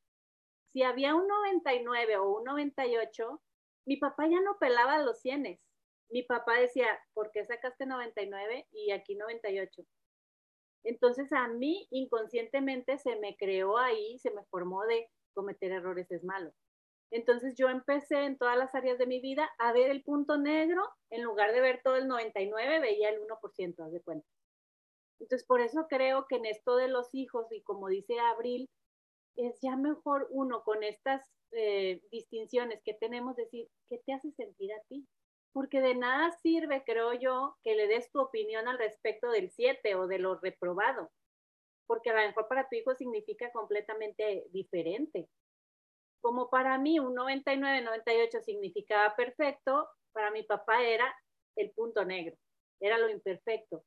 si había un 99 o un 98, mi papá ya no pelaba los 100 mi papá decía, ¿por qué sacaste 99 y aquí 98? Entonces a mí inconscientemente se me creó ahí, se me formó de cometer errores es malo. Entonces yo empecé en todas las áreas de mi vida a ver el punto negro, en lugar de ver todo el 99, veía el 1%, haz de cuenta. Entonces, por eso creo que en esto de los hijos, y como dice Abril, es ya mejor uno con estas eh, distinciones que tenemos, decir, ¿qué te hace sentir a ti? Porque de nada sirve, creo yo, que le des tu opinión al respecto del 7 o de lo reprobado, porque a lo mejor para tu hijo significa completamente diferente. Como para mí un 99, 98 significaba perfecto, para mi papá era el punto negro, era lo imperfecto.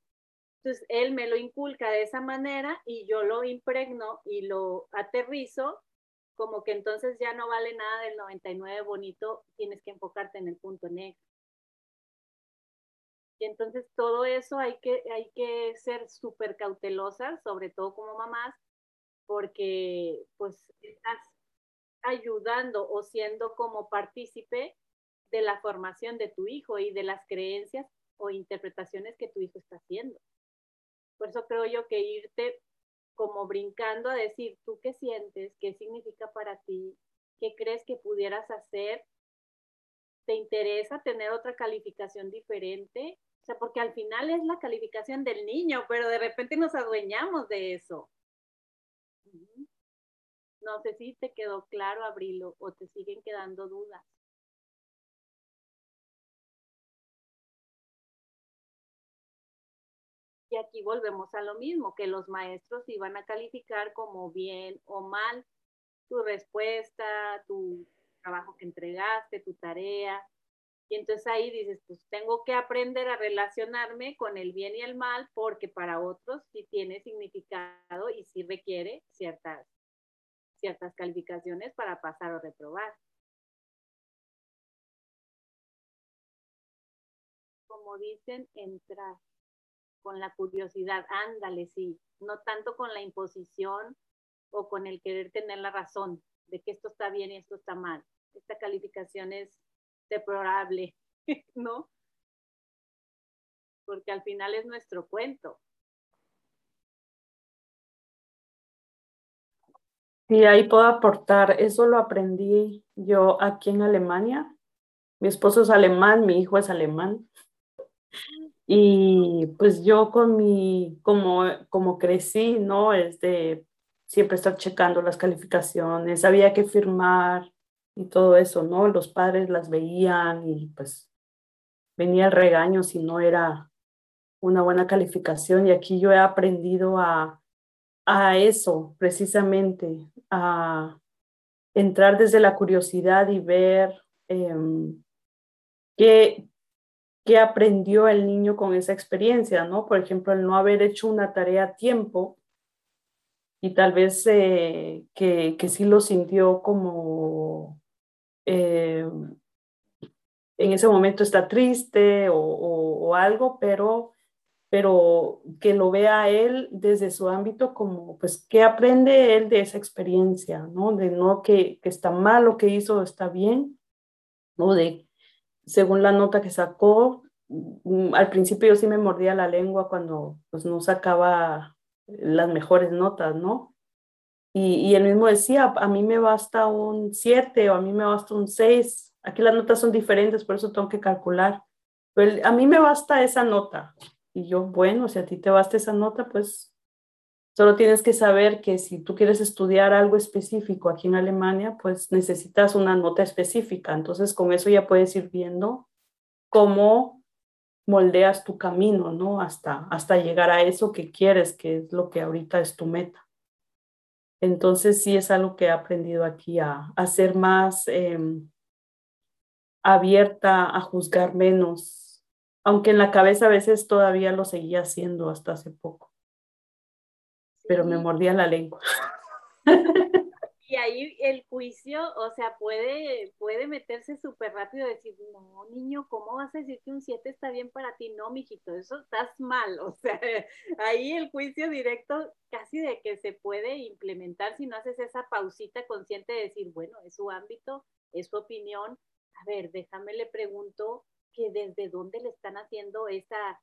Entonces, él me lo inculca de esa manera y yo lo impregno y lo aterrizo como que entonces ya no vale nada del 99 bonito, tienes que enfocarte en el punto negro. Y entonces todo eso hay que, hay que ser súper cautelosas, sobre todo como mamás, porque pues estás ayudando o siendo como partícipe de la formación de tu hijo y de las creencias o interpretaciones que tu hijo está haciendo. Por eso creo yo que irte como brincando a decir, ¿tú qué sientes? ¿Qué significa para ti? ¿Qué crees que pudieras hacer? ¿Te interesa tener otra calificación diferente? Sea, porque al final es la calificación del niño, pero de repente nos adueñamos de eso. No sé si te quedó claro, Abrilo, o te siguen quedando dudas. Y aquí volvemos a lo mismo, que los maestros iban a calificar como bien o mal tu respuesta, tu trabajo que entregaste, tu tarea. Y entonces ahí dices, pues tengo que aprender a relacionarme con el bien y el mal porque para otros sí tiene significado y sí requiere ciertas, ciertas calificaciones para pasar o reprobar. Como dicen, entrar con la curiosidad, ándale, sí, no tanto con la imposición o con el querer tener la razón de que esto está bien y esto está mal. Esta calificación es deplorable, ¿no? Porque al final es nuestro cuento. Sí, ahí puedo aportar. Eso lo aprendí yo aquí en Alemania. Mi esposo es alemán, mi hijo es alemán. Y pues yo con mi, como, como crecí, ¿no? Es de siempre estar checando las calificaciones, había que firmar y todo eso, ¿no? Los padres las veían y pues venía el regaño si no era una buena calificación y aquí yo he aprendido a, a eso precisamente, a entrar desde la curiosidad y ver em, qué, qué aprendió el niño con esa experiencia, ¿no? Por ejemplo, el no haber hecho una tarea a tiempo y tal vez eh, que, que, sí lo sintió como eh, en ese momento está triste o, algo, pero, pero que lo vea él desde su ámbito como, pues, ¿qué aprende él de esa experiencia, ¿no? De no que, que está mal lo que hizo, está bien, ¿no? De según la nota que sacó, mm, al principio yo sí me mordía la lengua cuando pues, no sacaba las mejores notas, ¿no? Y, y él mismo decía, a mí me basta un 7 o a mí me basta un 6. Aquí las notas son diferentes, por eso tengo que calcular. Pero a mí me basta esa nota. Y yo, bueno, si a ti te basta esa nota, pues Solo tienes que saber que si tú quieres estudiar algo específico aquí en Alemania, pues necesitas una nota específica. Entonces, con eso ya puedes ir viendo cómo moldeas tu camino, ¿no? Hasta, hasta llegar a eso que quieres, que es lo que ahorita es tu meta. Entonces, sí es algo que he aprendido aquí a, a ser más em, abierta, a juzgar menos, aunque en la cabeza a veces todavía lo seguía haciendo hasta hace poco pero me mordía la lengua. Y ahí el juicio, o sea, puede, puede meterse súper rápido y decir, no, niño, ¿cómo vas a decir que un 7 está bien para ti? No, mijito, eso estás mal. O sea, ahí el juicio directo casi de que se puede implementar si no haces esa pausita consciente de decir, bueno, es su ámbito, es su opinión. A ver, déjame le pregunto que desde dónde le están haciendo esa,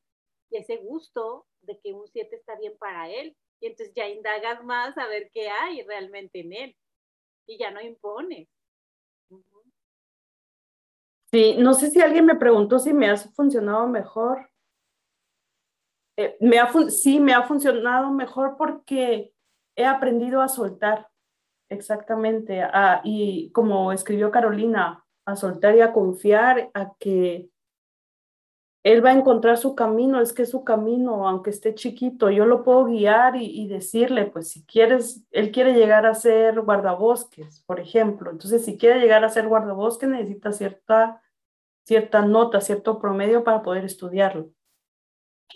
ese gusto de que un 7 está bien para él y entonces ya indagas más a ver qué hay realmente en él y ya no impones. Sí, no sé si alguien me preguntó si me ha funcionado mejor eh, me ha, sí, me ha funcionado mejor porque he aprendido a soltar, exactamente, y como escribió Carolina, a soltar y a confiar a que él va a encontrar su camino, es que su camino, aunque esté chiquito, yo lo puedo guiar y, decirle, pues si quieres, él quiere llegar a ser guardabosques, por ejemplo, entonces si quiere llegar a ser guardabosques necesita cierta, cierta nota, cierto promedio para poder estudiarlo.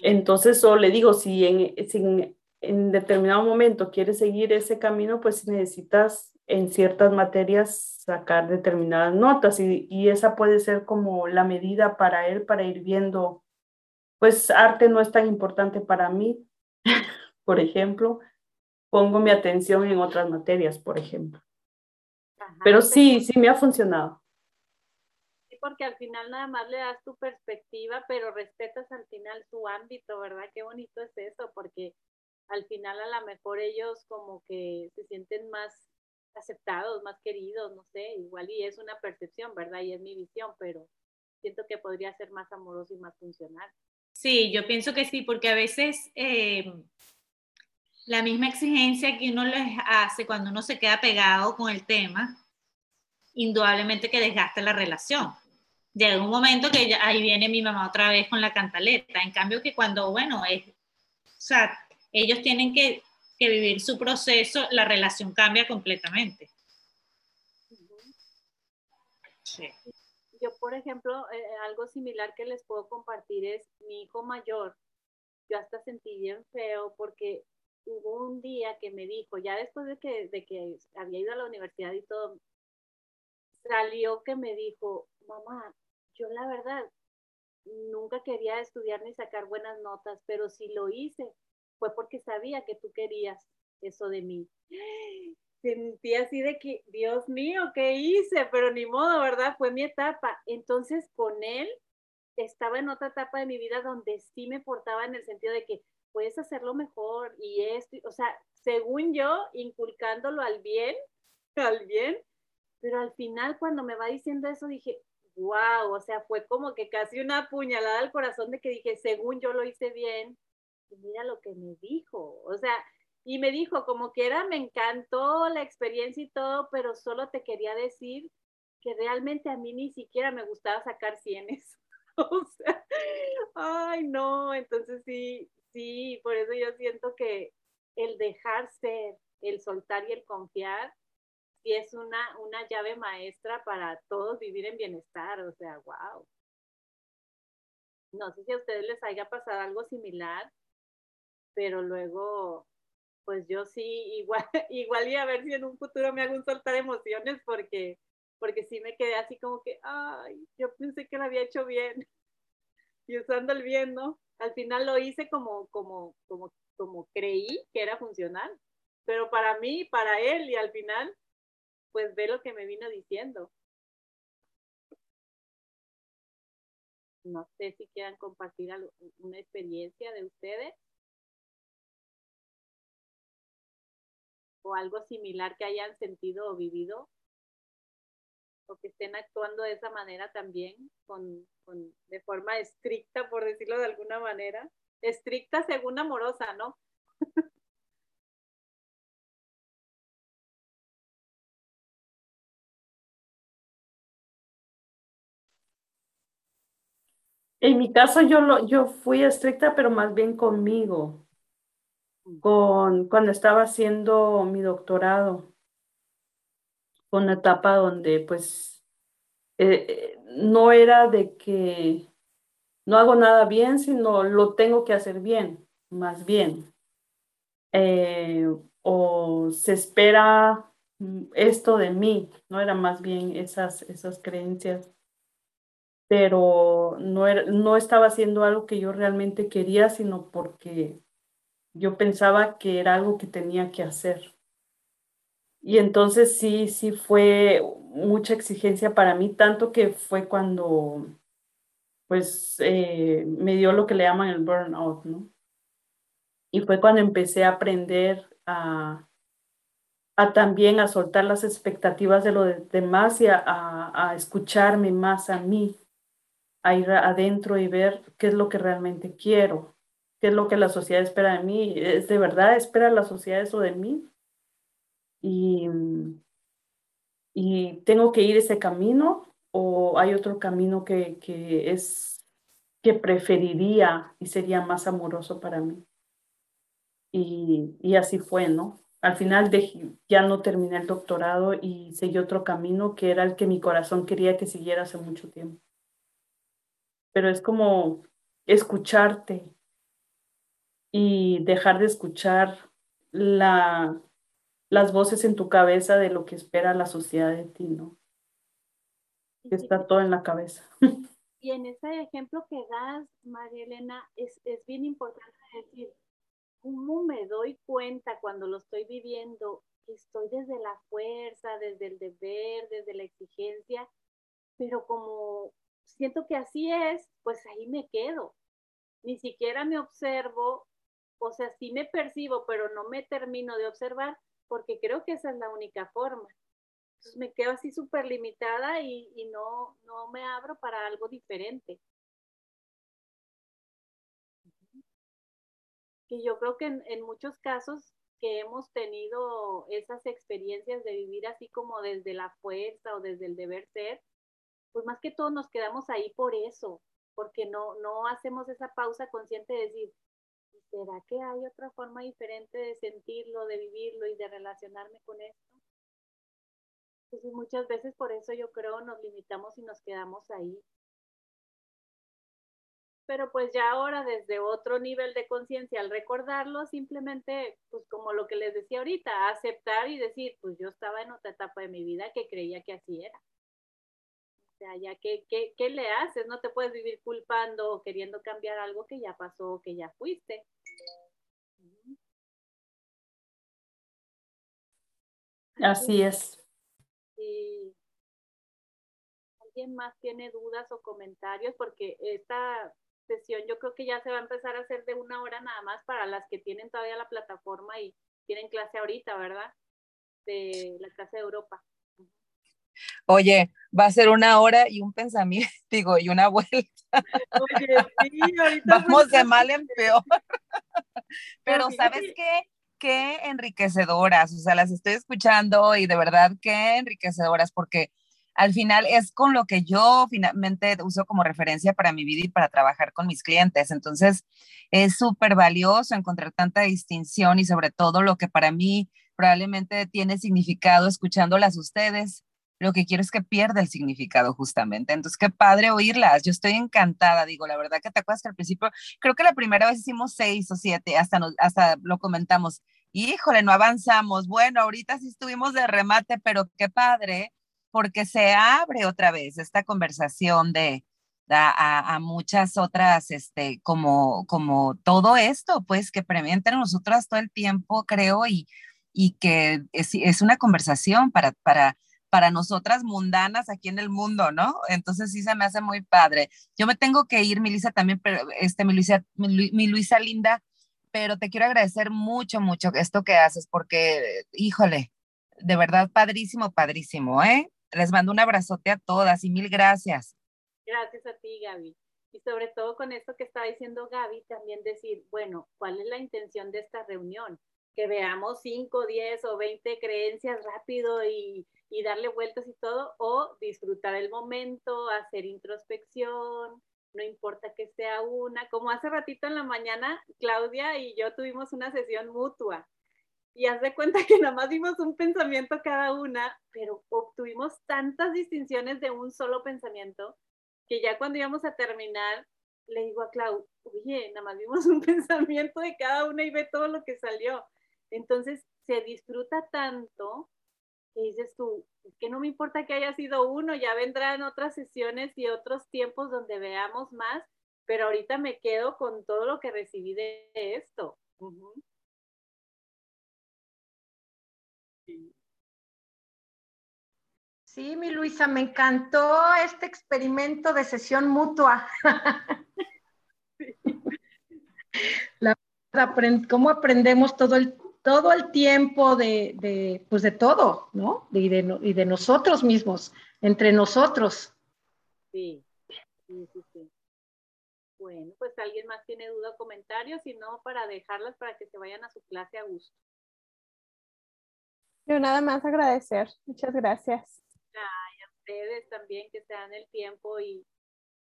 Entonces, o le digo, si en, en determinado momento quieres seguir ese camino, pues necesitas en ciertas materias sacar determinadas notas y, y, esa puede ser como la medida para él para ir viendo, pues arte no es tan importante para mí, por ejemplo, pongo mi atención en otras materias, por ejemplo. Pero sí, sí me ha funcionado. Sí, porque al final nada más le das tu perspectiva, pero respetas al final tu ámbito, ¿verdad? Qué bonito es eso, porque al final a lo mejor ellos como que se sienten más aceptados, más queridos, no sé, igual y es una percepción, ¿verdad? Y es mi visión, pero siento que podría ser más amoroso y más funcional. Sí, yo pienso que sí, porque a veces eh, la misma exigencia que uno les hace cuando uno se queda pegado con el tema, indudablemente que desgasta la relación. Llega un momento que ahí viene mi mamá otra vez con la cantaleta, en cambio que cuando, bueno, es, o sea, ellos tienen que que vivir su proceso, la relación cambia completamente. Sí. Yo, por ejemplo, eh, algo similar que les puedo compartir es mi hijo mayor. Yo hasta sentí bien feo porque hubo un día que me dijo, ya después de que, de que había ido a la universidad y todo, salió que me dijo, mamá, yo la verdad nunca quería estudiar ni sacar buenas notas, pero si lo hice fue porque sabía que tú querías eso de mí. Sentí así de que, Dios mío, ¿qué hice? Pero ni modo, ¿verdad? Fue mi etapa. Entonces, con él, estaba en otra etapa de mi vida donde sí me portaba en el sentido de que puedes hacerlo mejor y esto, o sea, según yo, inculcándolo al bien, al bien, pero al final cuando me va diciendo eso dije, wow, o sea, fue como que casi una puñalada al corazón de que dije, según yo lo hice bien, mira lo que me dijo, o sea, y me dijo como que era, me encantó la experiencia y todo, pero solo te quería decir que realmente a mí ni siquiera me gustaba sacar cienes. o sea, ay no, entonces sí, sí, por eso yo siento que el dejar ser, el soltar y el confiar, sí es una, una llave maestra para todos vivir en bienestar, o sea, wow. No sé si a ustedes les haya pasado algo similar, pero luego, pues yo sí, igual, igual y a ver si en un futuro me hago un soltar emociones porque, porque sí me quedé así como que, ay, yo pensé que lo había hecho bien y usando el bien, ¿no? Al final lo hice como, como, como, como creí que era funcional, pero para mí, para él y al final, pues ve lo que me vino diciendo. No sé si quieran compartir una experiencia de ustedes. O algo similar que hayan sentido o vivido o que estén actuando de esa manera también, con, con, de forma estricta, por decirlo de alguna manera. Estricta según amorosa, ¿no? En mi caso yo, lo, yo fui estricta, pero más bien conmigo con, cuando estaba haciendo mi doctorado, una etapa donde pues eh, no era de que no hago nada bien, sino lo tengo que hacer bien, más bien. Eh, o se espera esto de mí, no era más bien esas, esas creencias, pero no, no estaba haciendo algo que yo realmente quería, sino porque yo pensaba que era algo que tenía que hacer. Y entonces sí, sí fue mucha exigencia para mí, tanto que fue cuando pues eh, me dio lo que le llaman el burnout, ¿no? Y fue cuando empecé a aprender a, a también a soltar las expectativas de los demás y a, a, escucharme más a mí, a ir adentro y ver qué es lo que realmente quiero qué es lo que la sociedad espera de mí. ¿Es de verdad espera la sociedad eso de mí? Y, y tengo que ir ese camino o hay otro camino que, que es que preferiría y sería más amoroso para mí. Y, y así fue, ¿no? Al final ya no terminé el doctorado y seguí otro camino que era el que mi corazón quería que siguiera hace mucho tiempo. Pero es como escucharte y dejar de escuchar la, las voces en tu cabeza de lo que espera la sociedad de ti, ¿no? está todo en la cabeza. Y en ese ejemplo que das, María Elena, es, es bien importante decir, ¿cómo me doy cuenta cuando lo estoy viviendo que estoy desde la fuerza, desde el deber, desde la exigencia? Pero como siento que así es, pues ahí me quedo. Ni siquiera me observo, o sea, sí me percibo, pero no me termino de observar porque creo que esa es la única forma. Entonces me quedo así súper limitada y, y no, no me abro para algo diferente. que yo creo que en, muchos casos que hemos tenido esas experiencias de vivir así como desde la fuerza o desde el deber ser, pues más que todo nos quedamos ahí por eso, porque no, no hacemos esa pausa consciente de decir, ¿será que hay otra forma diferente de sentirlo, de vivirlo y de relacionarme con esto? Entonces muchas veces por eso yo creo nos limitamos y nos quedamos ahí pero pues ya ahora desde otro nivel de conciencia, al recordarlo, simplemente, pues como lo que les decía ahorita, aceptar y decir, pues yo estaba en otra etapa de mi vida que creía que así era. O sea, ya que, ¿qué le haces? No te puedes vivir culpando o queriendo cambiar algo que ya pasó, que ya fuiste. Así es. Sí. ¿Alguien más tiene dudas o comentarios? Porque esta sesión yo creo que ya se va a empezar a hacer de una hora nada más para las que tienen todavía la plataforma y tienen clase ahorita, ¿verdad? De la clase de Europa. Oye, va a ser una hora y un pensamiento, digo, y una vuelta. Oye, sí, ahorita Vamos de mal en peor. Pero ¿sabes qué? Qué enriquecedoras, o sea, las estoy escuchando y de verdad qué enriquecedoras, porque al final es con lo que yo finalmente uso como referencia para mi vida y para trabajar con mis clientes. Entonces, es súper valioso encontrar tanta distinción y sobre todo lo que para mí probablemente tiene significado escuchándolas ustedes. Lo que quiero es que pierda el significado justamente. Entonces, qué padre oírlas. Yo estoy encantada. Digo, la verdad que te acuerdas que al principio, creo que la primera vez hicimos seis o siete, hasta, hasta lo comentamos. Híjole, no avanzamos. Bueno, ahorita sí estuvimos de remate, pero qué padre porque se abre otra vez esta conversación de a, muchas otras, este, como, como todo esto, pues que entre nosotras todo el tiempo, creo, y, y que es, es una conversación para, para, para nosotras mundanas aquí en el mundo, ¿no? Entonces sí se me hace muy padre. Yo me tengo que ir, mi Lisa, también, pero este, mi Luisa, mi Luisa linda, pero te quiero agradecer mucho, mucho esto que haces, porque, híjole, de verdad, padrísimo, padrísimo, ¿eh? Les mando un abrazote a todas y mil gracias. Gracias a ti, Gaby. Y sobre todo con esto que estaba diciendo Gaby, también decir, bueno, ¿cuál es la intención de esta reunión? Que veamos 5, 10 o 20 creencias rápido y, y darle vueltas y todo, o disfrutar el momento, hacer introspección, no importa que sea una. Como hace ratito en la mañana, Claudia y yo tuvimos una sesión mutua y haz de cuenta que nada más dimos un pensamiento cada una, pero obtuvimos tantas distinciones de un solo pensamiento que ya cuando íbamos a terminar, le digo a Clau, oye, nada más dimos un pensamiento de cada una y ve todo lo que salió. Entonces se disfruta tanto que dices tú, es que no me importa que haya sido uno, ya vendrán otras sesiones y otros tiempos donde veamos más, pero ahorita me quedo con todo lo que recibí de esto. Sí, mi Luisa, me encantó este experimento de sesión mutua. cómo aprendemos todo el, todo el tiempo de, pues de todo, ¿no? Y de, y de nosotros mismos, entre nosotros. Sí, sí, sí, sí. Bueno, pues alguien más tiene duda o comentario, si no, para dejarlas para que se vayan a su clase a gusto. Yo nada más agradecer. Muchas gracias. Ay, a ustedes también que se dan el tiempo y,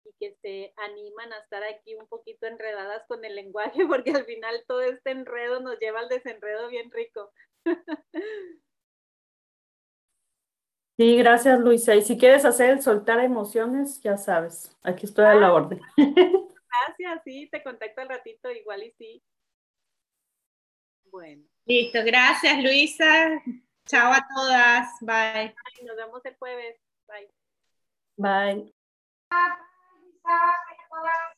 y que se animan a estar aquí un poquito enredadas con el lenguaje, porque al final todo este enredo nos lleva al desenredo bien rico. Sí, gracias Luisa. Y si quieres hacer el soltar emociones, ya sabes, aquí estoy a la orden. Gracias, sí, te contacto al ratito, igual y sí. Bueno. Listo, gracias Luisa. Chao a todas. Bye. Nos vemos el jueves. Bye. Bye. Hai.